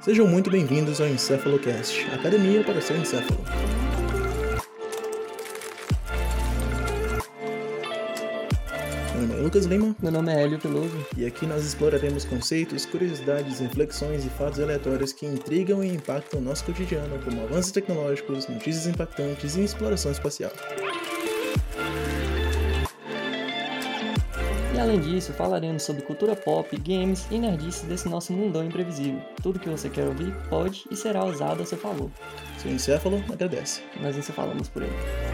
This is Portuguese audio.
Sejam muito bem-vindos ao Encefalocast, academia para seu encéfalo. Meu nome é Lucas Lima Meu nome é Hélio Peloso. e aqui nós exploraremos conceitos, curiosidades, reflexões e fatos aleatórios que intrigam e impactam o nosso cotidiano, como avanços tecnológicos, notícias impactantes e exploração espacial. E além disso, falaremos sobre cultura pop, games e nerdices desse nosso mundão imprevisível. Tudo que você quer ouvir pode e será usado a seu favor. Seu encéfalo agradece. Nós nos falamos por ele.